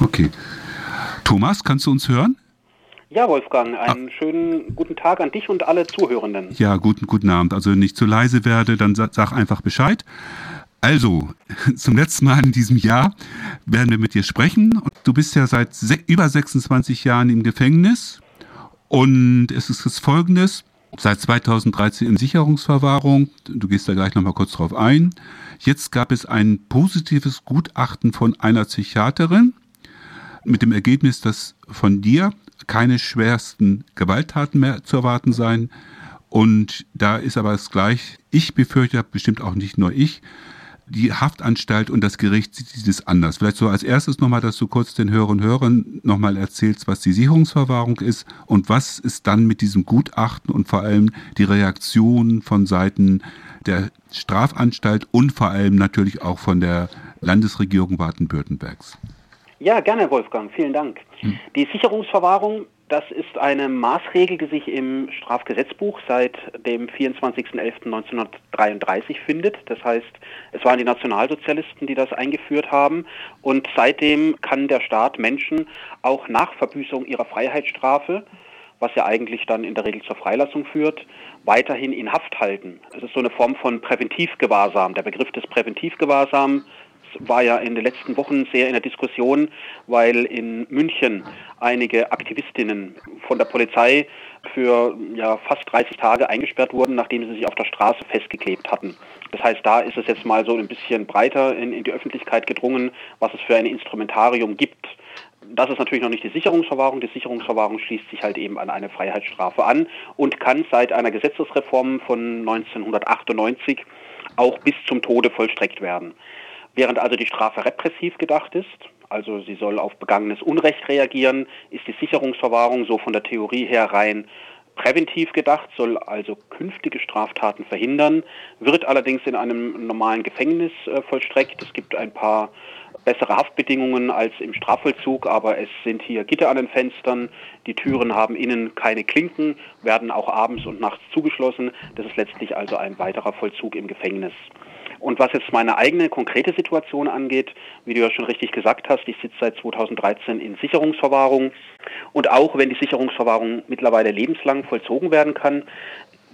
Okay. Thomas, kannst du uns hören? Ja, Wolfgang, einen schönen guten Tag an dich und alle Zuhörenden. Ja, guten, guten Abend. Also wenn ich zu leise werde, dann sag einfach Bescheid. Also, zum letzten Mal in diesem Jahr werden wir mit dir sprechen. Du bist ja seit über 26 Jahren im Gefängnis und es ist das Folgendes. Seit 2013 in Sicherungsverwahrung. Du gehst da gleich nochmal kurz drauf ein. Jetzt gab es ein positives Gutachten von einer Psychiaterin mit dem Ergebnis, dass von dir keine schwersten Gewalttaten mehr zu erwarten seien. Und da ist aber es gleich, ich befürchte, bestimmt auch nicht nur ich, die Haftanstalt und das Gericht sieht es anders. Vielleicht so als erstes nochmal, dass du kurz den Hörern und Hörern nochmal erzählst, was die Sicherungsverwahrung ist und was ist dann mit diesem Gutachten und vor allem die Reaktion von Seiten der Strafanstalt und vor allem natürlich auch von der Landesregierung Baden-Württembergs. Ja, gerne, Wolfgang. Vielen Dank. Hm. Die Sicherungsverwahrung, das ist eine Maßregel, die sich im Strafgesetzbuch seit dem 24.11.1933 findet. Das heißt, es waren die Nationalsozialisten, die das eingeführt haben. Und seitdem kann der Staat Menschen auch nach Verbüßung ihrer Freiheitsstrafe, was ja eigentlich dann in der Regel zur Freilassung führt, weiterhin in Haft halten. Es ist so eine Form von Präventivgewahrsam. Der Begriff des Präventivgewahrsam war ja in den letzten Wochen sehr in der Diskussion, weil in München einige Aktivistinnen von der Polizei für ja, fast 30 Tage eingesperrt wurden, nachdem sie sich auf der Straße festgeklebt hatten. Das heißt, da ist es jetzt mal so ein bisschen breiter in, in die Öffentlichkeit gedrungen, was es für ein Instrumentarium gibt. Das ist natürlich noch nicht die Sicherungsverwahrung. Die Sicherungsverwahrung schließt sich halt eben an eine Freiheitsstrafe an und kann seit einer Gesetzesreform von 1998 auch bis zum Tode vollstreckt werden. Während also die Strafe repressiv gedacht ist, also sie soll auf begangenes Unrecht reagieren, ist die Sicherungsverwahrung so von der Theorie her rein präventiv gedacht, soll also künftige Straftaten verhindern, wird allerdings in einem normalen Gefängnis äh, vollstreckt. Es gibt ein paar bessere Haftbedingungen als im Strafvollzug, aber es sind hier Gitter an den Fenstern, die Türen haben innen keine Klinken, werden auch abends und nachts zugeschlossen. Das ist letztlich also ein weiterer Vollzug im Gefängnis. Und was jetzt meine eigene konkrete Situation angeht, wie du ja schon richtig gesagt hast, ich sitze seit 2013 in Sicherungsverwahrung. Und auch wenn die Sicherungsverwahrung mittlerweile lebenslang vollzogen werden kann,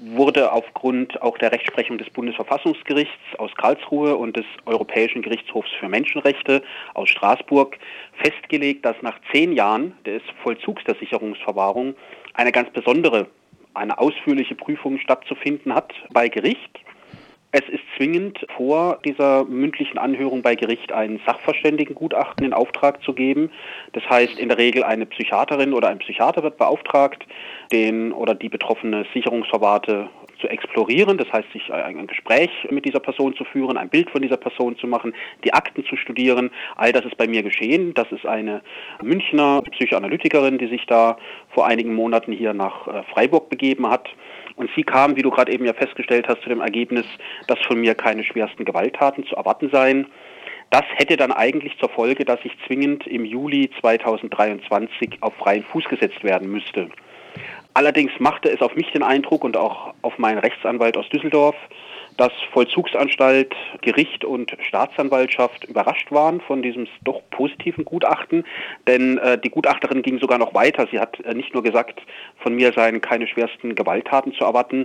wurde aufgrund auch der Rechtsprechung des Bundesverfassungsgerichts aus Karlsruhe und des Europäischen Gerichtshofs für Menschenrechte aus Straßburg festgelegt, dass nach zehn Jahren des Vollzugs der Sicherungsverwahrung eine ganz besondere, eine ausführliche Prüfung stattzufinden hat bei Gericht. Es ist zwingend vor dieser mündlichen Anhörung bei Gericht ein Sachverständigengutachten in Auftrag zu geben. Das heißt, in der Regel eine Psychiaterin oder ein Psychiater wird beauftragt, den oder die betroffene Sicherungsverwahrte zu explorieren, das heißt, sich ein Gespräch mit dieser Person zu führen, ein Bild von dieser Person zu machen, die Akten zu studieren. All das ist bei mir geschehen. Das ist eine Münchner Psychoanalytikerin, die sich da vor einigen Monaten hier nach äh, Freiburg begeben hat. Und sie kam, wie du gerade eben ja festgestellt hast, zu dem Ergebnis, dass von mir keine schwersten Gewalttaten zu erwarten seien. Das hätte dann eigentlich zur Folge, dass ich zwingend im Juli 2023 auf freien Fuß gesetzt werden müsste. Allerdings machte es auf mich den Eindruck und auch auf meinen Rechtsanwalt aus Düsseldorf, dass Vollzugsanstalt, Gericht und Staatsanwaltschaft überrascht waren von diesem doch positiven Gutachten. Denn äh, die Gutachterin ging sogar noch weiter. Sie hat äh, nicht nur gesagt, von mir seien keine schwersten Gewalttaten zu erwarten.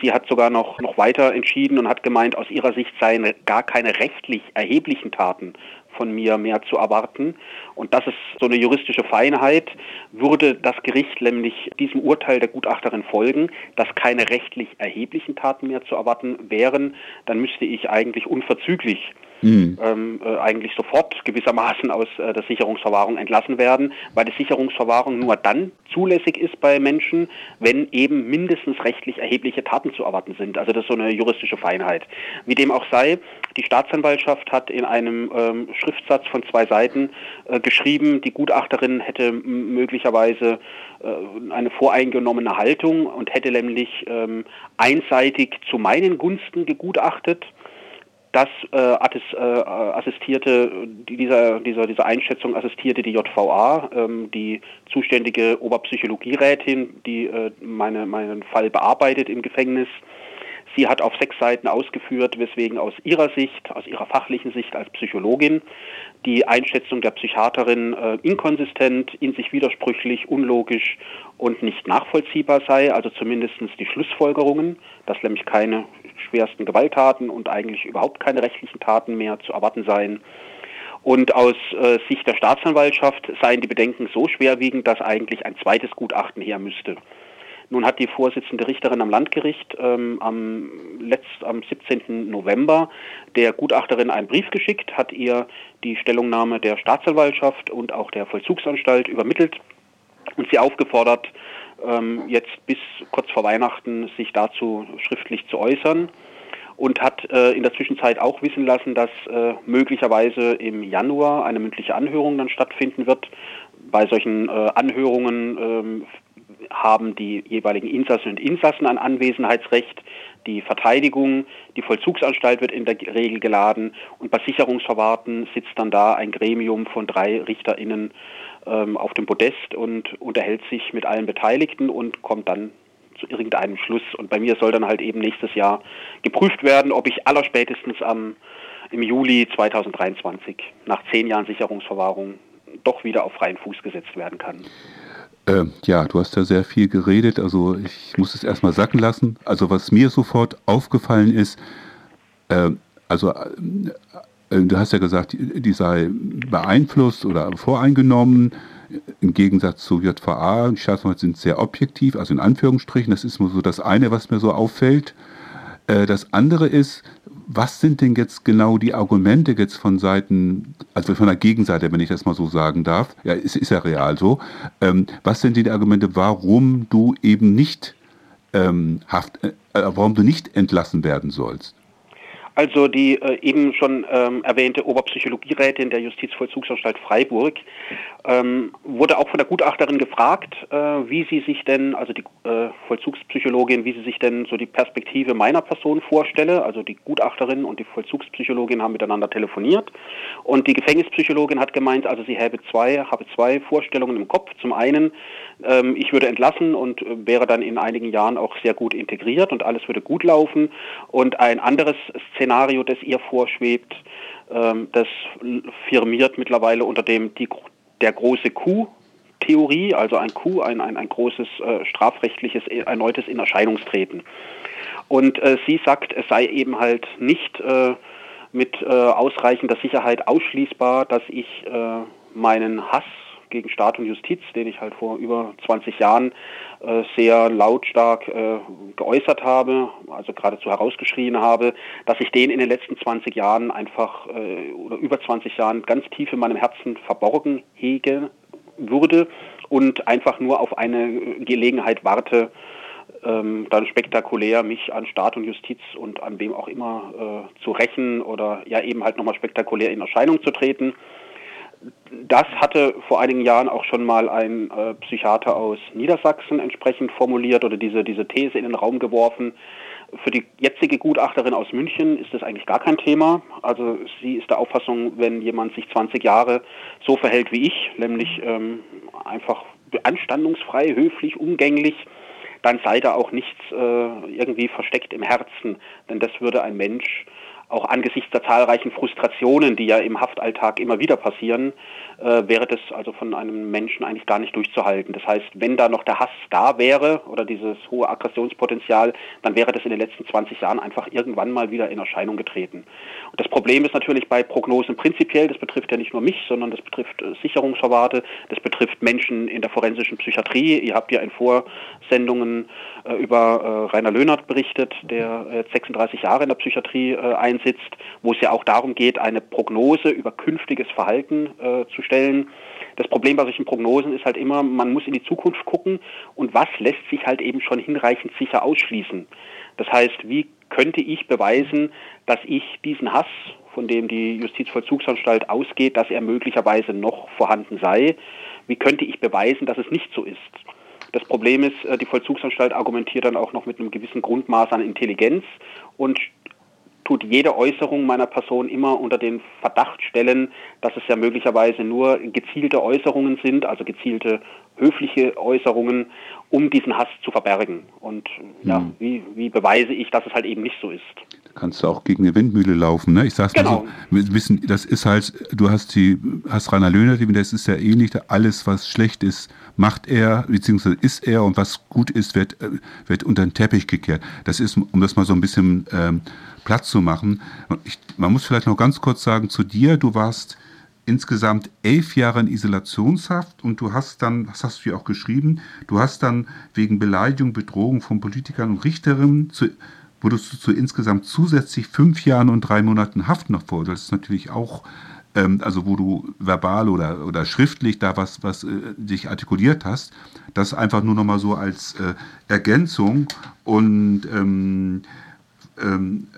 Sie hat sogar noch, noch weiter entschieden und hat gemeint, aus ihrer Sicht seien gar keine rechtlich erheblichen Taten von mir mehr zu erwarten. Und das ist so eine juristische Feinheit. Würde das Gericht nämlich diesem Urteil der Gutachterin folgen, dass keine rechtlich erheblichen Taten mehr zu erwarten wären, dann müsste ich eigentlich unverzüglich mhm. ähm, äh, eigentlich sofort gewissermaßen aus äh, der Sicherungsverwahrung entlassen werden, weil die Sicherungsverwahrung nur dann zulässig ist bei Menschen, wenn eben mindestens rechtlich erhebliche Taten zu erwarten sind. Also das ist so eine juristische Feinheit. Wie dem auch sei, die Staatsanwaltschaft hat in einem ähm, Schriftsatz von zwei Seiten äh, geschrieben, die Gutachterin hätte möglicherweise äh, eine voreingenommene Haltung und hätte nämlich ähm, einseitig zu meinen Gunsten gegutachtet das äh, äh, assistierte, dieser, dieser, dieser Einschätzung assistierte die JVA, ähm, die zuständige Oberpsychologierätin, die äh, meine, meinen Fall bearbeitet im Gefängnis. Sie hat auf sechs Seiten ausgeführt, weswegen aus ihrer Sicht, aus ihrer fachlichen Sicht als Psychologin, die Einschätzung der Psychiaterin äh, inkonsistent, in sich widersprüchlich, unlogisch und nicht nachvollziehbar sei, also zumindest die Schlussfolgerungen, dass nämlich keine schwersten Gewalttaten und eigentlich überhaupt keine rechtlichen Taten mehr zu erwarten seien. Und aus äh, Sicht der Staatsanwaltschaft seien die Bedenken so schwerwiegend, dass eigentlich ein zweites Gutachten her müsste. Nun hat die Vorsitzende Richterin am Landgericht ähm, am, letzt, am 17. November der Gutachterin einen Brief geschickt, hat ihr die Stellungnahme der Staatsanwaltschaft und auch der Vollzugsanstalt übermittelt und sie aufgefordert, ähm, jetzt bis kurz vor Weihnachten sich dazu schriftlich zu äußern und hat äh, in der Zwischenzeit auch wissen lassen, dass äh, möglicherweise im Januar eine mündliche Anhörung dann stattfinden wird. Bei solchen äh, Anhörungen ähm, haben die jeweiligen Insassen und Insassen ein Anwesenheitsrecht. Die Verteidigung, die Vollzugsanstalt wird in der Regel geladen und bei Sicherungsverwahrten sitzt dann da ein Gremium von drei RichterInnen ähm, auf dem Podest und unterhält sich mit allen Beteiligten und kommt dann zu irgendeinem Schluss. Und bei mir soll dann halt eben nächstes Jahr geprüft werden, ob ich allerspätestens am, im Juli 2023 nach zehn Jahren Sicherungsverwahrung doch wieder auf freien Fuß gesetzt werden kann. Äh, ja, du hast ja sehr viel geredet, also ich muss es erstmal sacken lassen. Also was mir sofort aufgefallen ist, äh, also äh, du hast ja gesagt, die sei beeinflusst oder voreingenommen. Im Gegensatz zu JVA, die Staatsanwälte sind sehr objektiv, also in Anführungsstrichen, das ist nur so das eine, was mir so auffällt. Äh, das andere ist, was sind denn jetzt genau die Argumente jetzt von Seiten, also von der Gegenseite, wenn ich das mal so sagen darf? Ja, es ist ja real so. Ähm, was sind die Argumente, warum du eben nicht ähm, haft, äh, warum du nicht entlassen werden sollst? Also die äh, eben schon ähm, erwähnte Oberpsychologierätin der Justizvollzugsanstalt Freiburg ähm, wurde auch von der Gutachterin gefragt, äh, wie sie sich denn, also die äh, Vollzugspsychologin, wie sie sich denn so die Perspektive meiner Person vorstelle. Also die Gutachterin und die Vollzugspsychologin haben miteinander telefoniert und die Gefängnispsychologin hat gemeint, also sie habe zwei, habe zwei Vorstellungen im Kopf. Zum einen, ähm, ich würde entlassen und äh, wäre dann in einigen Jahren auch sehr gut integriert und alles würde gut laufen. Und ein anderes Szenario, das ihr vorschwebt, ähm, das firmiert mittlerweile unter dem die, der große Coup Theorie, also ein Coup, ein, ein, ein großes äh, strafrechtliches äh, erneutes in Erscheinungstreten. Und äh, sie sagt, es sei eben halt nicht äh, mit äh, ausreichender Sicherheit ausschließbar, dass ich äh, meinen Hass gegen Staat und Justiz, den ich halt vor über 20 Jahren äh, sehr lautstark äh, geäußert habe, also geradezu herausgeschrien habe, dass ich den in den letzten 20 Jahren einfach äh, oder über 20 Jahren ganz tief in meinem Herzen verborgen hege würde und einfach nur auf eine Gelegenheit warte, ähm, dann spektakulär mich an Staat und Justiz und an wem auch immer äh, zu rächen oder ja eben halt nochmal spektakulär in Erscheinung zu treten das hatte vor einigen Jahren auch schon mal ein äh, Psychiater aus Niedersachsen entsprechend formuliert oder diese, diese These in den Raum geworfen. Für die jetzige Gutachterin aus München ist das eigentlich gar kein Thema. Also sie ist der Auffassung, wenn jemand sich 20 Jahre so verhält wie ich, nämlich ähm, einfach anstandungsfrei, höflich, umgänglich, dann sei da auch nichts äh, irgendwie versteckt im Herzen. Denn das würde ein Mensch auch angesichts der zahlreichen Frustrationen, die ja im Haftalltag immer wieder passieren, äh, wäre das also von einem Menschen eigentlich gar nicht durchzuhalten. Das heißt, wenn da noch der Hass da wäre oder dieses hohe Aggressionspotenzial, dann wäre das in den letzten 20 Jahren einfach irgendwann mal wieder in Erscheinung getreten. Und das Problem ist natürlich bei Prognosen prinzipiell, das betrifft ja nicht nur mich, sondern das betrifft äh, Sicherungsverwahrte, das betrifft Menschen in der forensischen Psychiatrie. Ihr habt ja in Vorsendungen äh, über äh, Rainer Löhnert berichtet, der 36 Jahre in der Psychiatrie einsitzt, wo es ja auch darum geht, eine Prognose über künftiges Verhalten zu stellen. Das Problem bei solchen Prognosen ist halt immer, man muss in die Zukunft gucken und was lässt sich halt eben schon hinreichend sicher ausschließen. Das heißt, wie könnte ich beweisen, dass ich diesen Hass, von dem die Justizvollzugsanstalt ausgeht, dass er möglicherweise noch vorhanden sei, wie könnte ich beweisen, dass es nicht so ist? Das Problem ist, äh, die Vollzugsanstalt argumentiert dann auch noch mit einem gewissen Grundmaß an Intelligenz und tut jede Äußerung meiner Person immer unter den Verdacht stellen, dass es ja möglicherweise nur gezielte Äußerungen sind, also gezielte höfliche Äußerungen, um diesen Hass zu verbergen. Und ja, hm. wie, wie beweise ich, dass es halt eben nicht so ist? kannst du auch gegen eine Windmühle laufen. Ne? Ich sag's genau. mal so, wissen, das ist halt, du hast die, hast Rainer Löhner, das ist ja ähnlich, alles, was schlecht ist, macht er, beziehungsweise ist er und was gut ist, wird, wird unter den Teppich gekehrt. Das ist, um das mal so ein bisschen ähm, Platz zu machen. Ich, man muss vielleicht noch ganz kurz sagen zu dir, du warst insgesamt elf Jahre in Isolationshaft und du hast dann, das hast du ja auch geschrieben, du hast dann wegen Beleidigung, Bedrohung von Politikern und Richterinnen zu, wurdest du zu insgesamt zusätzlich fünf Jahren und drei Monaten Haft noch vor. Das ist natürlich auch, ähm, also wo du verbal oder, oder schriftlich da was, was äh, dich artikuliert hast, das einfach nur noch mal so als äh, Ergänzung und ähm, ähm,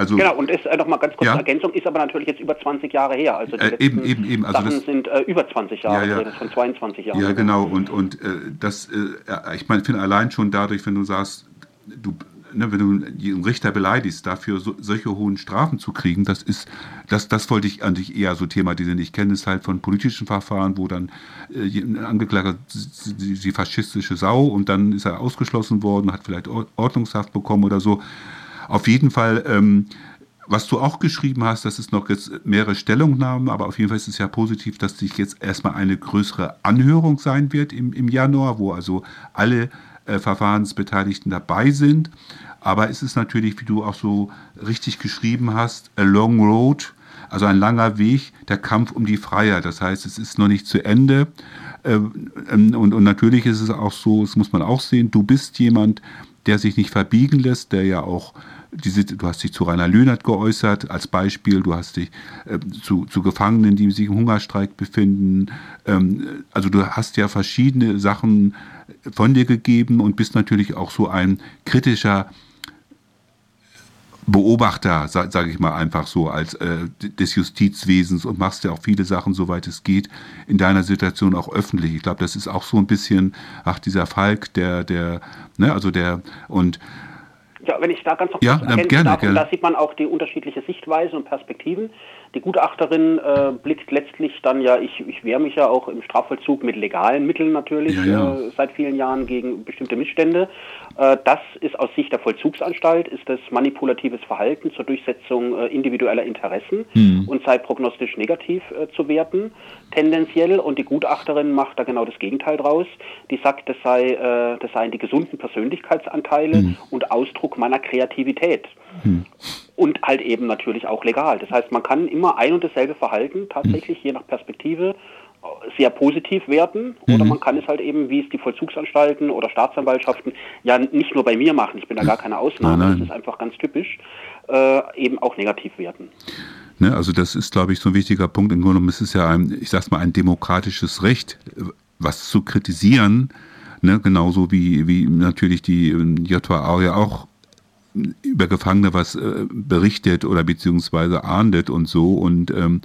also, genau, und ist äh, noch mal ganz kurz ja? Ergänzung, ist aber natürlich jetzt über 20 Jahre her. Also die äh, eben, eben, eben. Also Sachen das, sind äh, über 20 Jahre, ja, ja. Von 22 Jahren. Ja, genau. Und, und äh, das, äh, ich meine, finde allein schon dadurch, wenn du sagst, du ne, wenn du einen Richter beleidigst, dafür so, solche hohen Strafen zu kriegen, das ist, das, das wollte ich an dich eher so thematisieren. Ich kenne es halt von politischen Verfahren, wo dann äh, ein Angeklagter die, die faschistische Sau und dann ist er ausgeschlossen worden, hat vielleicht Ordnungshaft bekommen oder so. Auf jeden Fall, ähm, was du auch geschrieben hast, das ist noch jetzt mehrere Stellungnahmen, aber auf jeden Fall ist es ja positiv, dass sich jetzt erstmal eine größere Anhörung sein wird im, im Januar, wo also alle äh, Verfahrensbeteiligten dabei sind. Aber es ist natürlich, wie du auch so richtig geschrieben hast, a long road, also ein langer Weg, der Kampf um die Freiheit. Das heißt, es ist noch nicht zu Ende. Ähm, ähm, und, und natürlich ist es auch so, das muss man auch sehen, du bist jemand, der sich nicht verbiegen lässt, der ja auch diese, du hast dich zu Rainer Löhnert geäußert als Beispiel, du hast dich äh, zu, zu Gefangenen, die sich im Hungerstreik befinden. Ähm, also du hast ja verschiedene Sachen von dir gegeben und bist natürlich auch so ein kritischer Beobachter, sage sag ich mal einfach so, als äh, des Justizwesens und machst ja auch viele Sachen, soweit es geht, in deiner Situation auch öffentlich. Ich glaube, das ist auch so ein bisschen, ach, dieser Falk, der, der, ne, also der, und ja, wenn ich da ganz noch ja, gerne, darf, gerne. da sieht man auch die unterschiedliche Sichtweise und Perspektiven. Die Gutachterin äh, blickt letztlich dann ja, ich, ich wehre mich ja auch im Strafvollzug mit legalen Mitteln natürlich ja, ja. Äh, seit vielen Jahren gegen bestimmte Missstände. Äh, das ist aus Sicht der Vollzugsanstalt, ist das manipulatives Verhalten zur Durchsetzung äh, individueller Interessen mhm. und sei prognostisch negativ äh, zu werten, tendenziell. Und die Gutachterin macht da genau das Gegenteil draus. Die sagt, das, sei, äh, das seien die gesunden Persönlichkeitsanteile mhm. und Ausdruck meiner Kreativität. Mhm und halt eben natürlich auch legal. Das heißt, man kann immer ein und dasselbe Verhalten tatsächlich je nach Perspektive sehr positiv werten oder mhm. man kann es halt eben, wie es die Vollzugsanstalten oder Staatsanwaltschaften ja nicht nur bei mir machen, ich bin da gar keine Ausnahme, nein, nein. das ist einfach ganz typisch, äh, eben auch negativ werten. Ne, also das ist, glaube ich, so ein wichtiger Punkt. Im Grunde genommen ist es ja, ein, ich sag's mal, ein demokratisches Recht, was zu kritisieren, ne, genauso wie, wie natürlich die ähm, JVA ja auch über Gefangene was äh, berichtet oder beziehungsweise ahndet und so. Und ähm,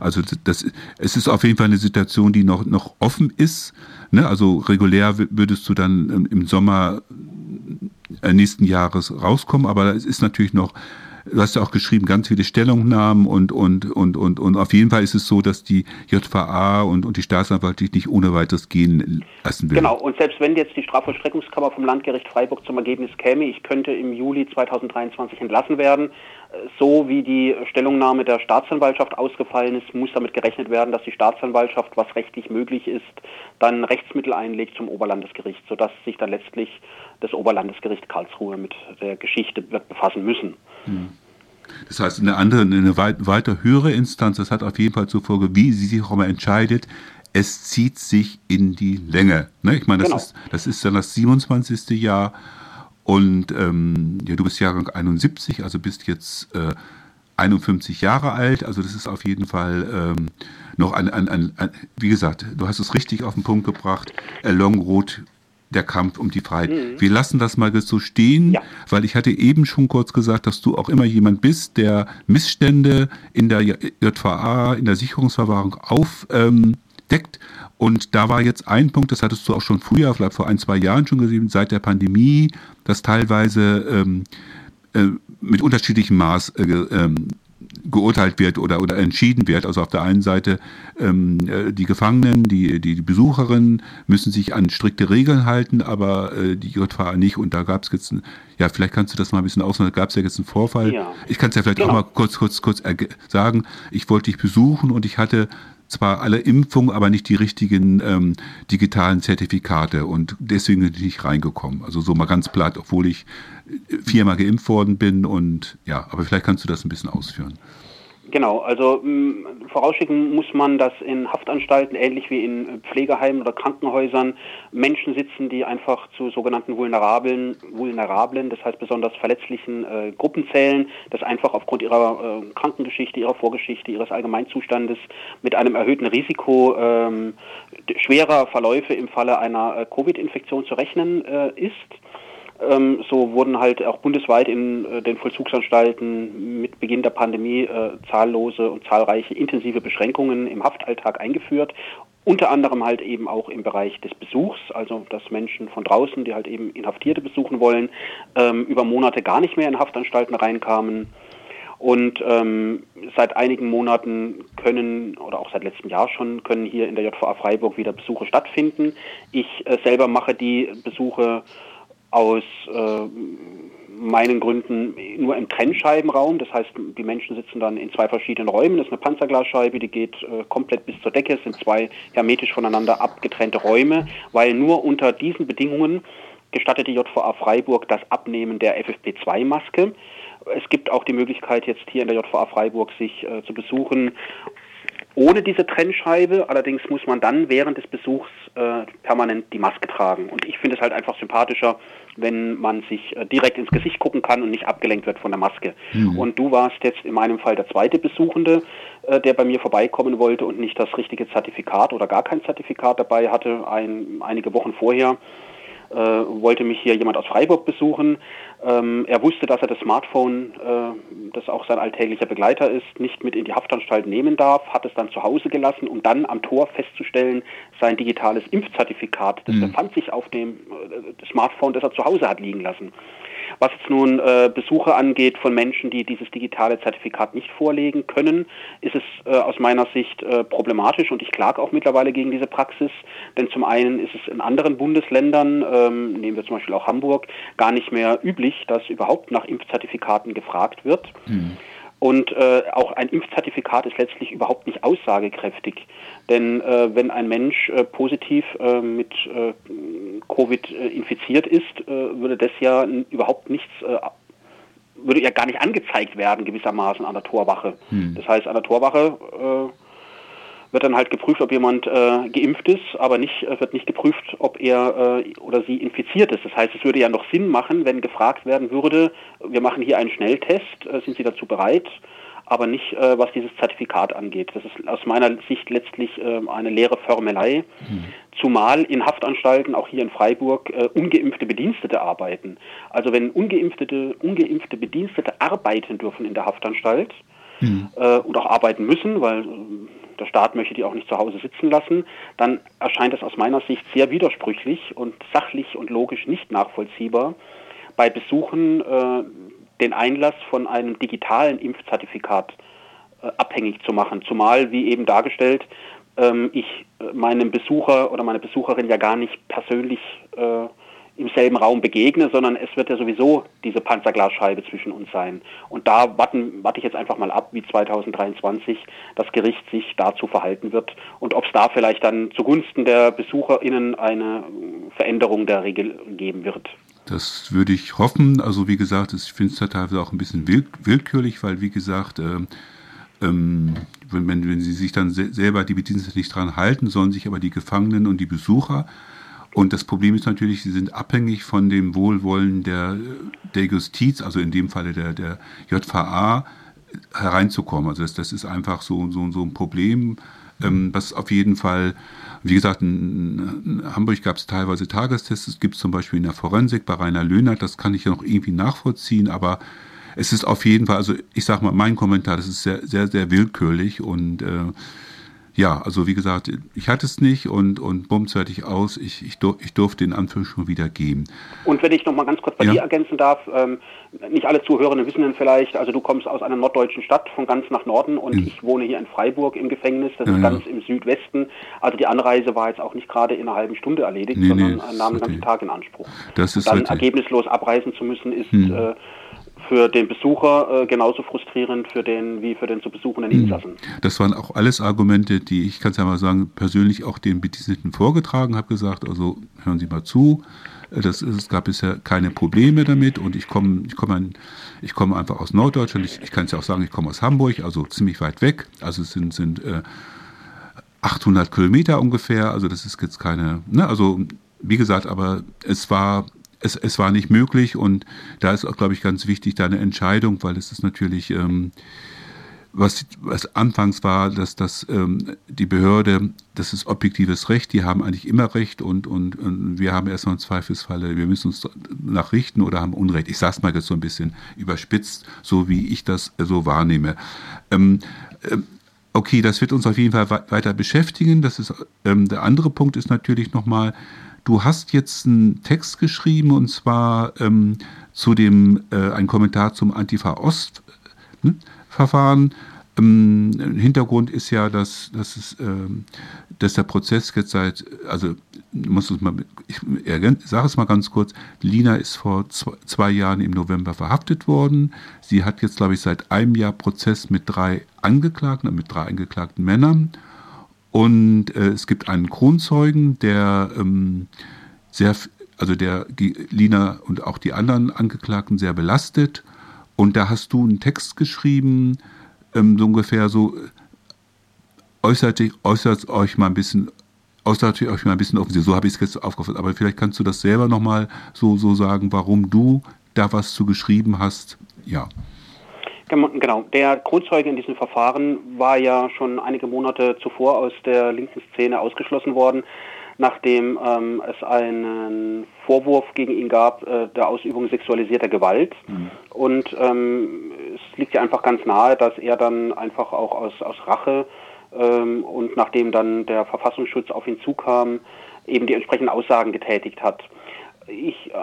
also das, es ist auf jeden Fall eine Situation, die noch, noch offen ist. Ne? Also regulär würdest du dann ähm, im Sommer äh, nächsten Jahres rauskommen, aber es ist natürlich noch du hast ja auch geschrieben, ganz viele Stellungnahmen und, und, und, und, und auf jeden Fall ist es so, dass die JVA und, und die Staatsanwaltschaft nicht ohne weiteres gehen lassen will. Genau, und selbst wenn jetzt die Strafvollstreckungskammer vom Landgericht Freiburg zum Ergebnis käme, ich könnte im Juli 2023 entlassen werden, so wie die Stellungnahme der Staatsanwaltschaft ausgefallen ist, muss damit gerechnet werden, dass die Staatsanwaltschaft, was rechtlich möglich ist, dann Rechtsmittel einlegt zum Oberlandesgericht, sodass sich dann letztlich das Oberlandesgericht Karlsruhe mit der Geschichte wird befassen müssen. Hm. Das heißt, eine andere, eine weiter höhere Instanz, das hat auf jeden Fall zur Folge, wie sie sich auch immer entscheidet, es zieht sich in die Länge. Ne? Ich meine, das, genau. ist, das ist dann das 27. Jahr und ähm, ja, du bist Jahrgang 71, also bist jetzt äh, 51 Jahre alt. Also das ist auf jeden Fall ähm, noch ein, ein, ein, ein, wie gesagt, du hast es richtig auf den Punkt gebracht. Long Road der Kampf um die Freiheit. Mhm. Wir lassen das mal so stehen, ja. weil ich hatte eben schon kurz gesagt, dass du auch immer jemand bist, der Missstände in der JVA, in der Sicherungsverwahrung aufdeckt. Und da war jetzt ein Punkt, das hattest du auch schon früher, vielleicht vor ein, zwei Jahren schon gesehen, seit der Pandemie, dass teilweise ähm, äh, mit unterschiedlichem Maß äh, ähm, geurteilt wird oder, oder entschieden wird. Also auf der einen Seite ähm, äh, die Gefangenen, die, die, die Besucherinnen müssen sich an strikte Regeln halten, aber äh, die JVA nicht. Und da gab es jetzt, ein, ja, vielleicht kannst du das mal ein bisschen ausmachen, da gab es ja jetzt einen Vorfall. Ja. Ich kann es ja vielleicht genau. auch mal kurz, kurz, kurz sagen. Ich wollte dich besuchen und ich hatte zwar alle Impfungen, aber nicht die richtigen ähm, digitalen Zertifikate und deswegen bin ich nicht reingekommen. Also so mal ganz platt, obwohl ich viermal geimpft worden bin und ja, aber vielleicht kannst du das ein bisschen ausführen. Genau, also mh, vorausschicken muss man, dass in Haftanstalten, ähnlich wie in Pflegeheimen oder Krankenhäusern, Menschen sitzen, die einfach zu sogenannten vulnerablen, vulnerablen das heißt besonders verletzlichen äh, Gruppen zählen, das einfach aufgrund ihrer äh, Krankengeschichte, ihrer Vorgeschichte, ihres Allgemeinzustandes mit einem erhöhten Risiko ähm, schwerer Verläufe im Falle einer äh, Covid-Infektion zu rechnen äh, ist. Ähm, so wurden halt auch bundesweit in äh, den Vollzugsanstalten mit Beginn der Pandemie äh, zahllose und zahlreiche intensive Beschränkungen im Haftalltag eingeführt. Unter anderem halt eben auch im Bereich des Besuchs, also dass Menschen von draußen, die halt eben Inhaftierte besuchen wollen, ähm, über Monate gar nicht mehr in Haftanstalten reinkamen. Und ähm, seit einigen Monaten können, oder auch seit letztem Jahr schon, können hier in der JVA Freiburg wieder Besuche stattfinden. Ich äh, selber mache die Besuche aus äh, meinen Gründen nur im Trennscheibenraum. Das heißt, die Menschen sitzen dann in zwei verschiedenen Räumen. Das ist eine Panzerglasscheibe, die geht äh, komplett bis zur Decke. Es sind zwei hermetisch voneinander abgetrennte Räume, weil nur unter diesen Bedingungen gestattet die JVA Freiburg das Abnehmen der FFP2-Maske. Es gibt auch die Möglichkeit, jetzt hier in der JVA Freiburg sich äh, zu besuchen ohne diese Trennscheibe. Allerdings muss man dann während des Besuchs äh, permanent die Maske tragen. Und ich finde es halt einfach sympathischer, wenn man sich äh, direkt ins Gesicht gucken kann und nicht abgelenkt wird von der Maske. Mhm. Und du warst jetzt in meinem Fall der zweite Besuchende, äh, der bei mir vorbeikommen wollte und nicht das richtige Zertifikat oder gar kein Zertifikat dabei hatte. Ein, einige Wochen vorher äh, wollte mich hier jemand aus Freiburg besuchen. Ähm, er wusste, dass er das Smartphone, äh, das auch sein alltäglicher Begleiter ist, nicht mit in die Haftanstalt nehmen darf, hat es dann zu Hause gelassen, um dann am Tor festzustellen, sein digitales Impfzertifikat, das mhm. befand sich auf dem äh, Smartphone, das er zu Hause hat liegen lassen. Was jetzt nun äh, Besuche angeht von Menschen, die dieses digitale Zertifikat nicht vorlegen können, ist es äh, aus meiner Sicht äh, problematisch und ich klage auch mittlerweile gegen diese Praxis, denn zum einen ist es in anderen Bundesländern, ähm, nehmen wir zum Beispiel auch Hamburg, gar nicht mehr üblich, dass überhaupt nach Impfzertifikaten gefragt wird. Mhm. Und äh, auch ein Impfzertifikat ist letztlich überhaupt nicht aussagekräftig. Denn äh, wenn ein Mensch äh, positiv äh, mit äh, Covid äh, infiziert ist, äh, würde das ja überhaupt nichts, äh, würde ja gar nicht angezeigt werden gewissermaßen an der Torwache. Hm. Das heißt, an der Torwache äh, wird dann halt geprüft, ob jemand äh, geimpft ist, aber nicht äh, wird nicht geprüft, ob er äh, oder sie infiziert ist. Das heißt, es würde ja noch Sinn machen, wenn gefragt werden würde, wir machen hier einen Schnelltest, äh, sind Sie dazu bereit? Aber nicht, äh, was dieses Zertifikat angeht. Das ist aus meiner Sicht letztlich äh, eine leere Förmelei, mhm. zumal in Haftanstalten, auch hier in Freiburg, äh, ungeimpfte Bedienstete arbeiten. Also wenn ungeimpfte, ungeimpfte Bedienstete arbeiten dürfen in der Haftanstalt, mhm. äh, und auch arbeiten müssen, weil der Staat möchte die auch nicht zu Hause sitzen lassen, dann erscheint es aus meiner Sicht sehr widersprüchlich und sachlich und logisch nicht nachvollziehbar, bei Besuchen äh, den Einlass von einem digitalen Impfzertifikat äh, abhängig zu machen. Zumal, wie eben dargestellt, ähm, ich äh, meinem Besucher oder meiner Besucherin ja gar nicht persönlich äh, im selben Raum begegne, sondern es wird ja sowieso diese Panzerglasscheibe zwischen uns sein. Und da warten, warte ich jetzt einfach mal ab, wie 2023 das Gericht sich dazu verhalten wird und ob es da vielleicht dann zugunsten der BesucherInnen eine Veränderung der Regel geben wird. Das würde ich hoffen. Also wie gesagt, ich finde es teilweise auch ein bisschen willkürlich, weil wie gesagt, äh, ähm, wenn, wenn, sie sich dann se selber die Bediensteten nicht dran halten, sollen sich aber die Gefangenen und die Besucher und das Problem ist natürlich, sie sind abhängig von dem Wohlwollen der, der Justiz, also in dem Falle der, der JVA, hereinzukommen. Also das, das ist einfach so, so, so ein Problem, ähm, was auf jeden Fall, wie gesagt, in, in Hamburg gab es teilweise Tagestests, es gibt es zum Beispiel in der Forensik bei Rainer Löhnert, das kann ich ja noch irgendwie nachvollziehen, aber es ist auf jeden Fall, also ich sage mal, mein Kommentar, das ist sehr, sehr, sehr willkürlich. Und äh, ja, also wie gesagt, ich hatte es nicht und, und bums fertig aus. Ich, ich, ich durfte in Anführungsstrichen wieder gehen. Und wenn ich noch mal ganz kurz bei ja. dir ergänzen darf, ähm, nicht alle Zuhörerinnen wissen dann vielleicht, also du kommst aus einer norddeutschen Stadt von ganz nach Norden und mhm. ich wohne hier in Freiburg im Gefängnis, das ja, ist ganz ja. im Südwesten. Also die Anreise war jetzt auch nicht gerade in einer halben Stunde erledigt, nee, sondern nee, nahm einen ganzen Tag in Anspruch. Das ist dann richtig. ergebnislos abreisen zu müssen, ist mhm. äh, für den Besucher äh, genauso frustrierend für den wie für den zu besuchenden mhm. Insassen. Das waren auch alles Argumente, die ich kann es ja mal sagen, persönlich auch den Bediensteten vorgetragen habe, gesagt, also hören Sie mal zu, äh, das, es gab bisher keine Probleme damit und ich komme ich komm ich einfach aus Norddeutschland. Ich, ich kann es ja auch sagen, ich komme aus Hamburg, also ziemlich weit weg. Also es sind, sind äh, 800 Kilometer ungefähr. Also das ist jetzt keine, ne, also wie gesagt, aber es war es, es war nicht möglich und da ist auch, glaube ich, ganz wichtig deine Entscheidung, weil es ist natürlich, ähm, was, was anfangs war, dass das ähm, die Behörde, das ist objektives Recht, die haben eigentlich immer Recht und, und, und wir haben erstmal im Zweifelsfalle, wir müssen uns nachrichten oder haben Unrecht. Ich sage es mal jetzt so ein bisschen überspitzt, so wie ich das so wahrnehme. Ähm, ähm, okay, das wird uns auf jeden Fall weiter beschäftigen. Das ist, ähm, der andere Punkt ist natürlich nochmal, Du hast jetzt einen Text geschrieben und zwar ähm, zu dem, äh, ein Kommentar zum Antifa-Ost-Verfahren. Ähm, Hintergrund ist ja, dass, dass, es, ähm, dass der Prozess jetzt seit, also muss es mal, ich sage es mal ganz kurz, Lina ist vor zwei, zwei Jahren im November verhaftet worden. Sie hat jetzt, glaube ich, seit einem Jahr Prozess mit drei Angeklagten, mit drei angeklagten Männern. Und äh, es gibt einen Kronzeugen, der ähm, sehr, also der Lina und auch die anderen Angeklagten sehr belastet. Und da hast du einen Text geschrieben, ähm, so ungefähr so, äußert, äußert euch mal ein bisschen, äußert euch mal ein bisschen offensiv. So habe ich es jetzt aufgefasst. Aber vielleicht kannst du das selber nochmal so, so sagen, warum du da was zu geschrieben hast. Ja. Genau, der Kronzeuge in diesem Verfahren war ja schon einige Monate zuvor aus der linken Szene ausgeschlossen worden, nachdem ähm, es einen Vorwurf gegen ihn gab äh, der Ausübung sexualisierter Gewalt. Mhm. Und ähm, es liegt ja einfach ganz nahe, dass er dann einfach auch aus, aus Rache ähm, und nachdem dann der Verfassungsschutz auf ihn zukam, eben die entsprechenden Aussagen getätigt hat. Ich äh,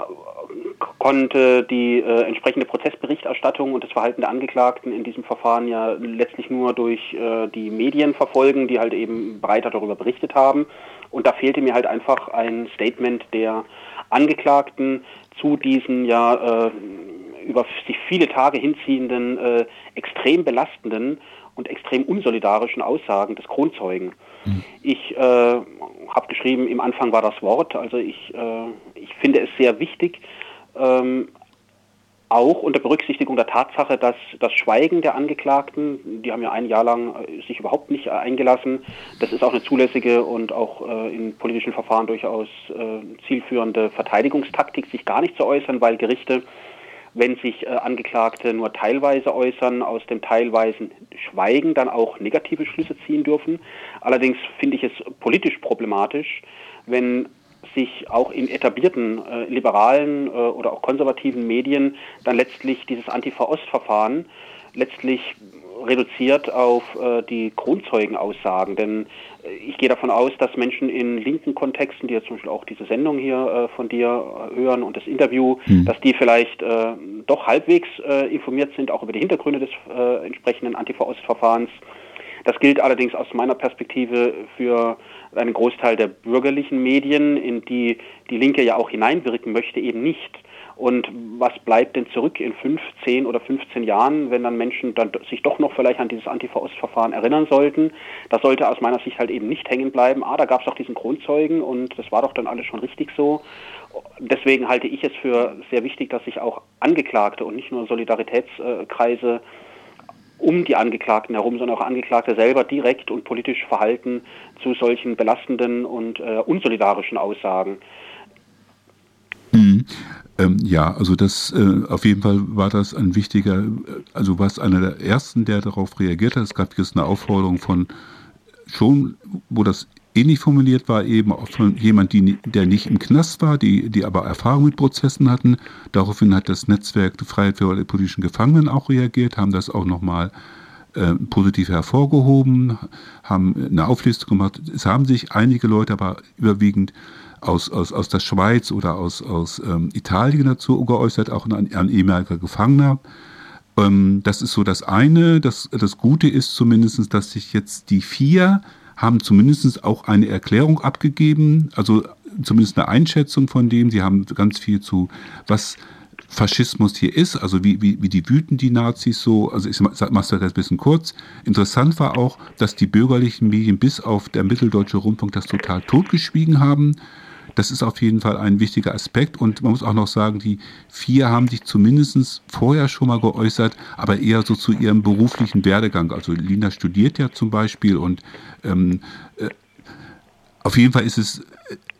konnte die äh, entsprechende Prozessberichterstattung und das Verhalten der Angeklagten in diesem Verfahren ja letztlich nur durch äh, die Medien verfolgen, die halt eben breiter darüber berichtet haben. Und da fehlte mir halt einfach ein Statement der Angeklagten zu diesen ja äh, über sich viele Tage hinziehenden, äh, extrem belastenden und extrem unsolidarischen Aussagen des Kronzeugen. Mhm. Ich äh, habe geschrieben, im Anfang war das Wort, also ich, äh, ich finde es sehr wichtig, ähm, auch unter Berücksichtigung der Tatsache, dass das Schweigen der Angeklagten, die haben ja ein Jahr lang äh, sich überhaupt nicht äh, eingelassen, das ist auch eine zulässige und auch äh, in politischen Verfahren durchaus äh, zielführende Verteidigungstaktik, sich gar nicht zu äußern, weil Gerichte wenn sich äh, Angeklagte nur teilweise äußern, aus dem teilweisen Schweigen dann auch negative Schlüsse ziehen dürfen. Allerdings finde ich es politisch problematisch, wenn sich auch in etablierten äh, liberalen äh, oder auch konservativen Medien dann letztlich dieses Antifa-Ost-Verfahren letztlich reduziert auf äh, die Kronzeugenaussagen. Denn äh, ich gehe davon aus, dass Menschen in linken Kontexten, die jetzt zum Beispiel auch diese Sendung hier äh, von dir äh, hören und das Interview, mhm. dass die vielleicht äh, doch halbwegs äh, informiert sind, auch über die Hintergründe des entsprechenden Antifa-Ost-Verfahrens. Das gilt allerdings aus meiner Perspektive für einen Großteil der bürgerlichen Medien, in die die Linke ja auch hineinwirken möchte, eben nicht. Und was bleibt denn zurück in fünf, zehn oder 15 Jahren, wenn dann Menschen dann sich doch noch vielleicht an dieses Antifa-Ost-Verfahren erinnern sollten? Das sollte aus meiner Sicht halt eben nicht hängen bleiben. Ah, da gab es doch diesen Grundzeugen und das war doch dann alles schon richtig so. Deswegen halte ich es für sehr wichtig, dass sich auch Angeklagte und nicht nur Solidaritätskreise um die Angeklagten herum, sondern auch Angeklagte selber direkt und politisch verhalten zu solchen belastenden und äh, unsolidarischen Aussagen. Mhm. Ähm, ja, also das äh, auf jeden Fall war das ein wichtiger, äh, also was einer der ersten, der darauf reagiert hat. Es gab jetzt eine Aufforderung von schon, wo das ähnlich formuliert war, eben auch von jemand, die, der nicht im Knast war, die, die aber Erfahrung mit Prozessen hatten. Daraufhin hat das Netzwerk Freiheit für alle politischen Gefangenen auch reagiert, haben das auch nochmal äh, positiv hervorgehoben, haben eine Auflistung gemacht. Es haben sich einige Leute aber überwiegend aus, aus, aus der Schweiz oder aus, aus ähm, Italien dazu geäußert, auch ein, ein ehemaliger Gefangener. Ähm, das ist so das eine. Das, das Gute ist zumindest, dass sich jetzt die vier haben zumindest auch eine Erklärung abgegeben, also zumindest eine Einschätzung von dem. Sie haben ganz viel zu, was Faschismus hier ist, also wie, wie, wie die wüten die Nazis so, also ich mache es das ein bisschen kurz. Interessant war auch, dass die bürgerlichen Medien bis auf der Mitteldeutsche Rundfunk das total totgeschwiegen haben. Das ist auf jeden Fall ein wichtiger Aspekt. Und man muss auch noch sagen, die vier haben sich zumindest vorher schon mal geäußert, aber eher so zu ihrem beruflichen Werdegang. Also Lina studiert ja zum Beispiel und ähm, äh, auf jeden Fall ist es,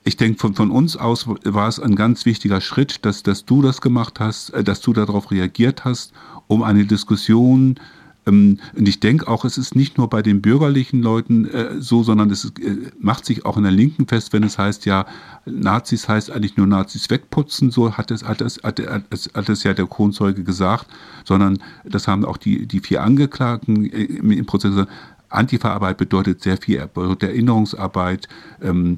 ich denke, von, von uns aus war es ein ganz wichtiger Schritt, dass, dass du das gemacht hast, äh, dass du darauf reagiert hast, um eine Diskussion und ich denke auch, es ist nicht nur bei den bürgerlichen Leuten äh, so, sondern es ist, äh, macht sich auch in der Linken fest, wenn es heißt, ja, Nazis heißt eigentlich nur Nazis wegputzen, so hat es, hat es, hat, es, hat es ja der Kronzeuge gesagt, sondern das haben auch die, die vier Angeklagten äh, im Prozess gesagt, Antifa-Arbeit bedeutet sehr viel bedeutet Erinnerungsarbeit, ähm,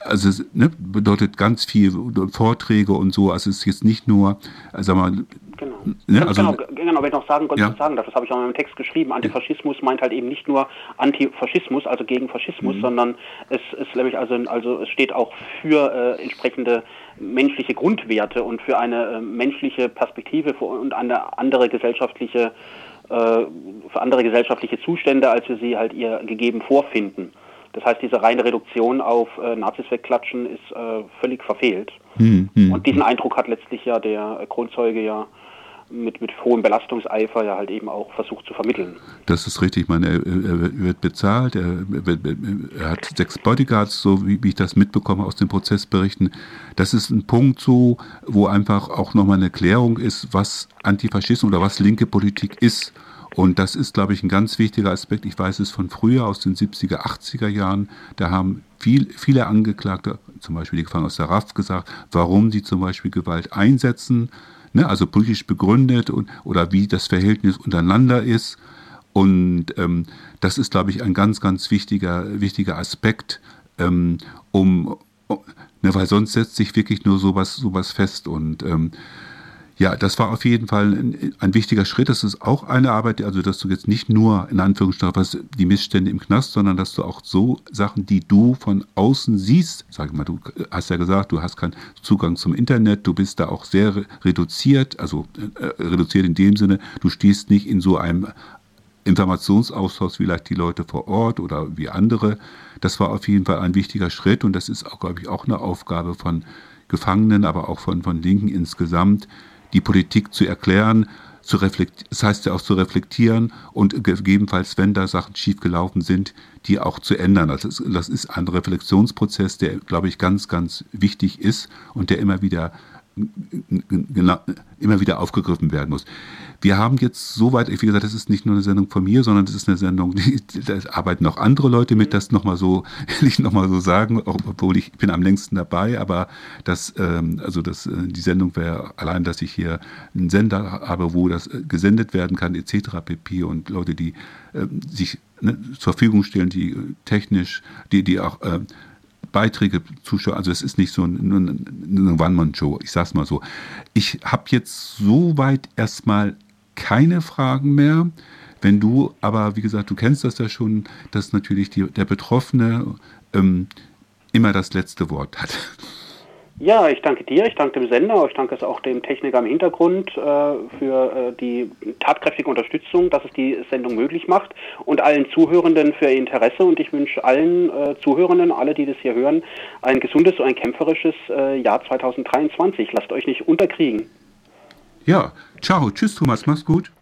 also ne, bedeutet ganz viel Vorträge und so. Also es ist jetzt nicht nur, sag mal, Genau. Ne? Also, genau, genau, wenn ich noch sagen, ja. sagen darf, das habe ich auch in meinem Text geschrieben. Antifaschismus meint halt eben nicht nur Antifaschismus, also gegen Faschismus, mhm. sondern es ist nämlich also, also es steht auch für äh, entsprechende menschliche Grundwerte und für eine äh, menschliche Perspektive und eine andere gesellschaftliche andere gesellschaftliche Zustände, als wir sie halt ihr gegeben vorfinden. Das heißt, diese reine Reduktion auf äh, Nazis wegklatschen ist äh, völlig verfehlt. Hm, hm, und diesen Eindruck hat letztlich ja der Kronzeuge ja mit, mit hohem Belastungseifer ja halt eben auch versucht zu vermitteln. Das ist richtig. Ich meine, er, wird bezahlt, er, er, hat sechs Bodyguards, so wie, wie, ich das mitbekomme aus den Prozessberichten. Das ist ein Punkt so, wo einfach auch nochmal eine Erklärung ist, was Antifaschismus oder was linke Politik ist. Und das ist, glaube ich, ein ganz wichtiger Aspekt. Ich weiß es von früher, aus den 70er, 80er Jahren. Da haben viel, viele Angeklagte, zum Beispiel die Gefangenen aus der RAF, gesagt, warum sie zum Beispiel Gewalt einsetzen ne, also politisch begründet und, oder wie das Verhältnis untereinander ist. Und ähm, das ist, glaube ich, ein ganz, ganz wichtiger, wichtiger Aspekt, ähm, um, ne, weil sonst setzt sich wirklich nur sowas, sowas fest. Und ähm, ja, das war auf jeden Fall ein, ein, wichtiger Schritt. Das ist auch eine Arbeit, also dass du jetzt nicht nur in Anführungsstrichen die Missstände im Knast, sondern dass du auch so Sachen, die du von außen siehst, sag mal, du hast ja gesagt, du hast keinen Zugang zum Internet, du bist da auch sehr reduziert, also äh, reduziert in dem Sinne, du stehst nicht in so einem Informationsaustausch wie vielleicht die Leute vor Ort oder wie andere. Das war auf jeden Fall ein wichtiger Schritt und das ist auch, glaube ich, auch eine Aufgabe von Gefangenen, aber auch von, von Linken insgesamt, die Politik zu erklären, zu das heißt ja auch zu reflektieren und gegebenenfalls, wenn da Sachen schiefgelaufen sind, die auch zu ändern. Also das ist ein Reflexionsprozess, der, glaube ich, ganz, ganz wichtig ist und der immer wieder immer wieder aufgegriffen werden muss. Wir haben jetzt soweit, wie gesagt, das ist nicht nur eine Sendung von mir, sondern das ist eine Sendung, da arbeiten auch andere Leute mit, das nochmal so, nicht nochmal so sagen, obwohl ich bin am längsten dabei, aber das, ähm, also das, äh, die Sendung wäre allein, dass ich hier einen Sender habe, wo das äh, gesendet werden kann, etc. pp. und Leute, die äh, sich ne, zur Verfügung stellen, die äh, technisch, die, die auch äh, Beiträge zuschauen. Also es ist nicht so eine, eine One-Man-Show, ich sag's mal so. Ich habe jetzt soweit erstmal keine Fragen mehr. Wenn du, aber wie gesagt, du kennst das ja schon, dass natürlich die, der Betroffene ähm, immer das letzte Wort hat. Ja, ich danke dir, ich danke dem Sender, ich danke es auch dem Techniker im Hintergrund äh, für äh, die tatkräftige Unterstützung, dass es die Sendung möglich macht und allen Zuhörenden für ihr Interesse und ich wünsche allen äh, Zuhörenden, alle, die das hier hören, ein gesundes und ein kämpferisches äh, Jahr 2023. Lasst euch nicht unterkriegen. Ja, ciao, tschüss Thomas, mach's gut.